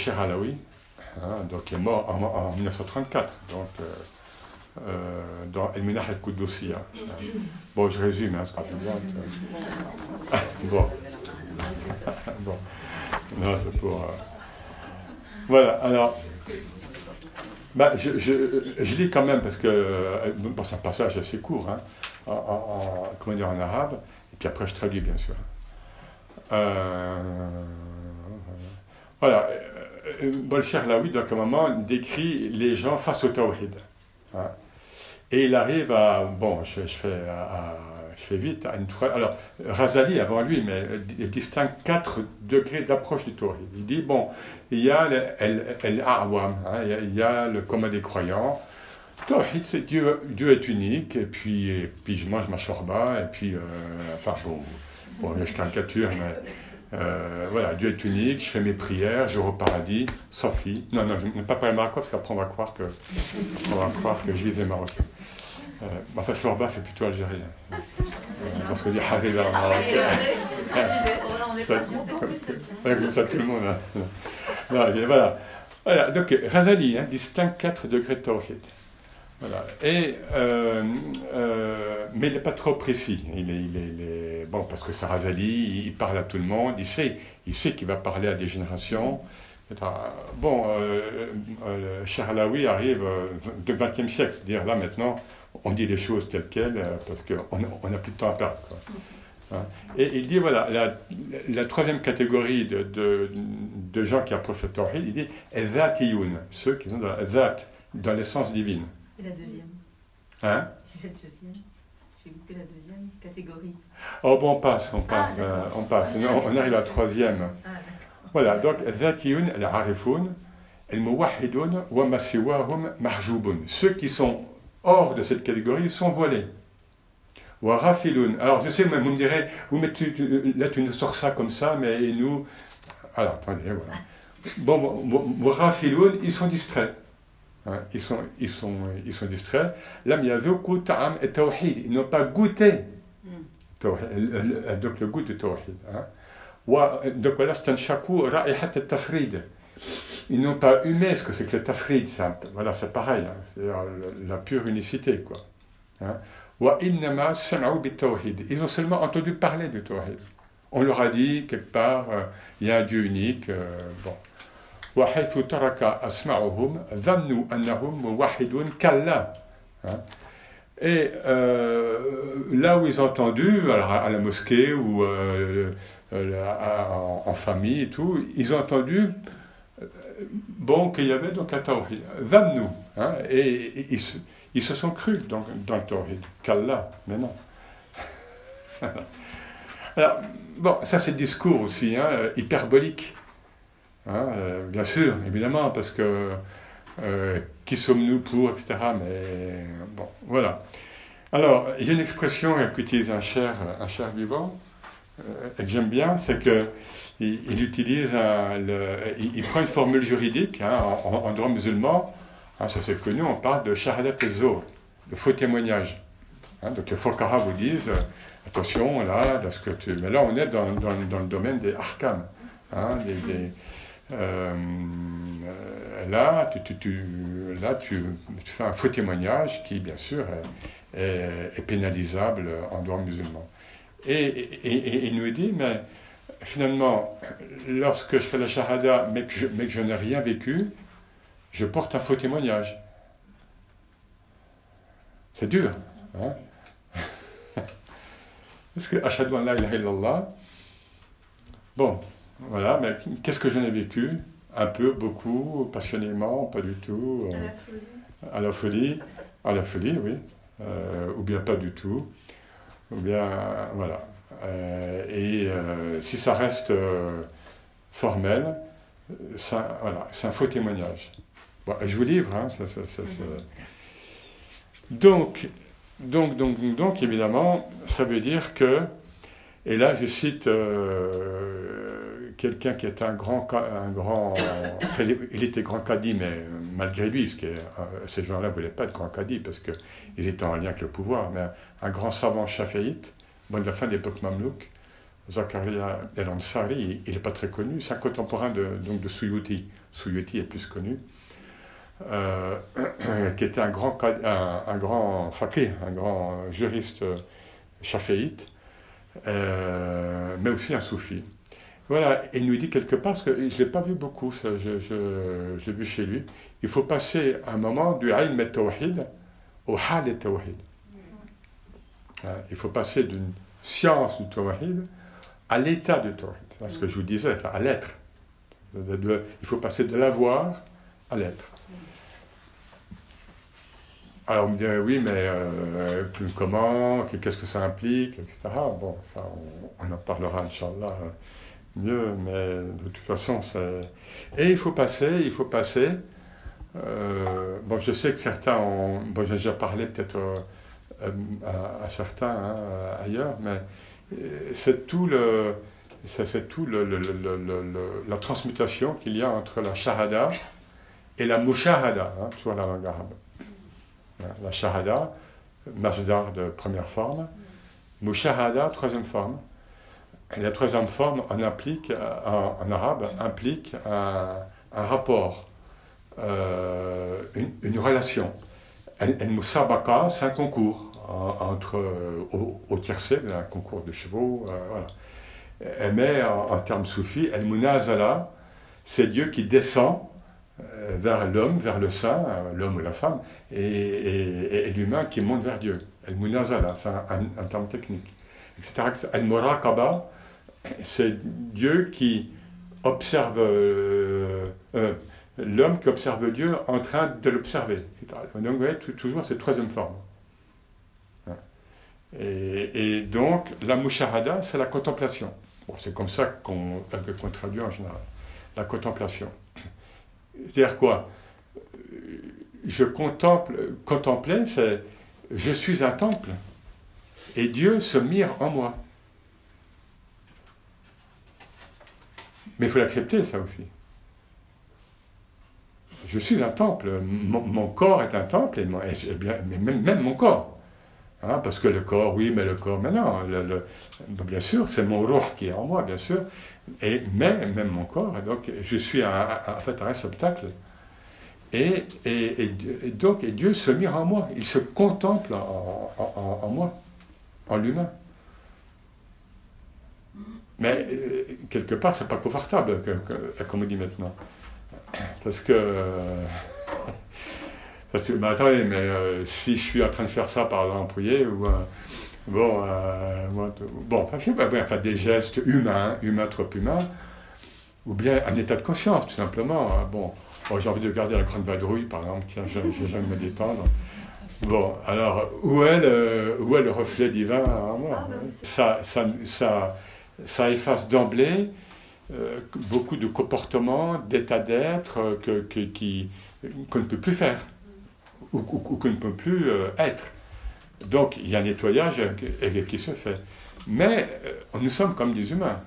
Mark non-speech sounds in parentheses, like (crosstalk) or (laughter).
Cher Alaoui, hein, donc, est mort en, 1934, donc, euh, euh, dans El Minah al-Koudoussiya. Bon, je résume, hein, ce sera plus (laughs) bon. (laughs) bon. Non, c'est pour. Euh, voilà, alors. Bah, je, je, je, lis quand même parce que c'est un passage assez court, hein, en, en, comment dire, en arabe, et puis après je traduis bien sûr. Voilà, Bolcher Laoui, donc à un moment, décrit les gens face au tawhid. Hein. Et il arrive à, bon, je, fais, je fais vite, à une alors Razali avant lui, mais il distingue quatre degrés d'approche du tawhid. Il dit, bon, il y a l'awam, hein, il, y a le commun des croyants, Tawhid, c'est Dieu, Dieu est unique, et puis, et puis je mange ma shorba, et puis, euh, enfin, bon, bon, je caricature, mais euh, voilà, Dieu est unique, je fais mes prières, je vais au paradis, Sophie. Non, non, je ne vais pas parler marocain parce qu'après on va croire que, on va croire que je visais marocain. Euh, enfin, Shorba, c'est plutôt algérien. Euh, parce que dire Harry vers marocain. Ça, (laughs) ça tout le monde. Hein. voilà. voilà. Donc, Razali hein, distingue quatre degrés de tawhid. Voilà. Et, euh, euh, mais il n'est pas trop précis. Il est, il est, bon, parce que Sarazali, il parle à tout le monde, il sait, il sait qu'il va parler à des générations. Bon, euh, euh Alaoui arrive du XXe siècle, c'est-à-dire là maintenant, on dit les choses telles quelles parce qu'on n'a plus de temps à perdre. Hein? Et il dit voilà, la, la troisième catégorie de, de, de, gens qui approchent le Tawhid, il dit ceux qui sont dans dans l'essence divine. Et la deuxième Hein Et la deuxième j'ai loupé la deuxième catégorie. Oh bon, on passe, on ah, passe, ah, euh, on passe. Non, ah, on arrive à la troisième. Ah, voilà, donc Zatiyun al-Arifun, al-Muwahidun wa masiwahum. Ceux qui sont hors de cette catégorie sont voilés. Wa. Alors je sais, mais vous me direz, vous mettez, là tu nous sors ça comme ça, mais nous. Alors attendez, voilà. Bon, wa ils sont distraits. Hein, ils, sont, ils, sont, ils sont distraits. Lam yazuku ta'am et tawhid. Ils n'ont pas goûté hmm. donc le goût du tawhid. Hein. Donc voilà, stanshaku ra'ihat et tafrid. Ils n'ont pas humé ce que c'est que le tafrid. Voilà, c'est pareil. Hein. C'est la pure unicité. Quoi. Hein. Ils ont seulement entendu parler du tawhid. On leur a dit quelque part, euh, il y a un Dieu unique. Euh, bon. وحيث ترك أسمعهم ظنوا أنهم موحدون كلا Et euh, là où ils ont entendu, à la mosquée ou euh, en, en, famille et tout, ils ont entendu bon, qu'il y avait donc un tawhid. Vannu. Hein, et, et, ils, se, ils, se sont crus dans, dans le tawhid. Kalla, mais non. (laughs) Alors, bon, ça c'est le discours aussi, hein, hyperbolique. Hein, euh, bien sûr, évidemment, parce que euh, qui sommes-nous pour, etc. Mais bon, voilà. Alors, il y a une expression qu'utilise un cher, un cher vivant, euh, et que j'aime bien, c'est que il, utilise, le, il, prend une formule juridique hein, en, droit musulman, hein, ça c'est connu, on parle de shahadat zo, le faux témoignage. donc les Fokara vous disent, attention, là, ce que tu... mais là on est dans, dans, dans le domaine des des, des euh, là, tu, tu, là tu, fais un faux témoignage qui, bien sûr, est, pénalisable en droit musulman. Et, il nous dit, mais finalement, lorsque je fais la shahada, mais que je, je n'ai rien vécu, je porte un faux témoignage. C'est dur. Hein (laughs) Parce que Ashadu an la ilaha illallah, bon, voilà, mais qu'est-ce que j'en ai vécu? Un peu, beaucoup, passionnément, pas du tout. Euh, à la folie. À la folie, oui. Euh, ou bien pas du tout. Ou bien, voilà. Euh, et si ça reste formel, ça, voilà, c'est un faux témoignage. Bon, je vous livre, hein, ça, ça, ça, Donc, donc, donc, donc, évidemment, ça veut dire que, et là je cite quelqu'un qui est un grand, un grand (coughs) il était grand cadi, mais malgré lui, parce que euh, ces gens-là ne voulaient pas être grand cadi, parce qu'ils étaient en lien avec le pouvoir, mais un, grand savant chaféite, bon, de la fin de l'époque mamelouk, Zakaria El-Ansari, il n'est pas très connu, c'est un contemporain de, donc de Suyuti. Suyuti est plus connu. Euh, (coughs) qui était un grand, un, un grand un grand juriste chaféite, euh, mais aussi un soufi. Voilà, il nous dit quelque part, parce que je ne l'ai pas vu beaucoup, ça, je, je, vu chez lui, il faut passer un moment du ilm et tawhid au hal et tawhid. Hein, il faut passer d'une science du tawhid à l'état du tawhid. C'est ce que je vous disais, à l'être. Il faut passer de l'avoir à l'être. Alors on me dit oui, mais euh, comment, qu'est-ce que ça implique, etc. Bon, on, en parlera, Inch'Allah, mieux, mais de toute façon, c'est... Et il faut passer, il faut passer. Euh, bon, je sais que certains ont... Bon, j'ai déjà parlé peut-être euh, à, certains hein, ailleurs, mais c'est tout le... C'est tout le, la transmutation qu'il y a entre la shahada et la mushahada, hein, tu vois la langue arabe. La shahada, masdar de première forme, mushahada, troisième forme. Et la troisième forme, en, implique, en, arabe, implique un, rapport, euh, une, relation. El-Musabaka, c'est un concours entre, au, au tiercé, un concours de chevaux, euh, voilà. Mais en, termes soufis, El-Munazala, c'est Dieu qui descend euh, vers l'homme, vers le saint, euh, l'homme ou la femme, et, l'humain qui monte vers Dieu. El munazala, c'est un, terme technique, etc. El murakaba, c'est Dieu qui observe euh, l'homme qui observe Dieu en train de l'observer. Donc vous voyez, toujours cette troisième forme. Et, donc, la mushahada, c'est la contemplation. c'est comme ça qu'on traduit en général. La contemplation. C'est-à-dire quoi? Je contemple, contempler, c'est je suis un temple et Dieu se mire en moi. Mais il faut l'accepter, ça aussi. Je suis un temple, mon, corps est un temple, et, mais même, mon corps. Hein, parce que le corps, oui, mais le corps, mais non, bien sûr, c'est mon roh qui est en moi, bien sûr, et, mais même mon corps, donc je suis en fait un réceptacle. Et, et, donc et Dieu se mire en moi, il se contemple en, moi, en l'humain. Mais euh, quelque part, c'est pas confortable, comme on dit maintenant. Parce que. Parce que mais attendez, mais euh, si je suis en train de faire ça par exemple, ou. Bon, euh, bon enfin, je sais enfin, des gestes humains, humains trop humains, ou bien un état de conscience, tout simplement. Hein. Bon, j'ai envie de garder la grande vadrouille, par exemple, tiens, je, vais me détendre. Bon, alors, où est le, où est le reflet divin en moi? Ah, ça, ça, ça, ça, efface d'emblée euh, beaucoup de comportements, d'états d'être euh, que, que, qui, qu'on ne peut plus faire, ou, ou, qu'on ne peut plus être. Donc il y a un nettoyage qui se fait. Mais euh, nous sommes comme des humains.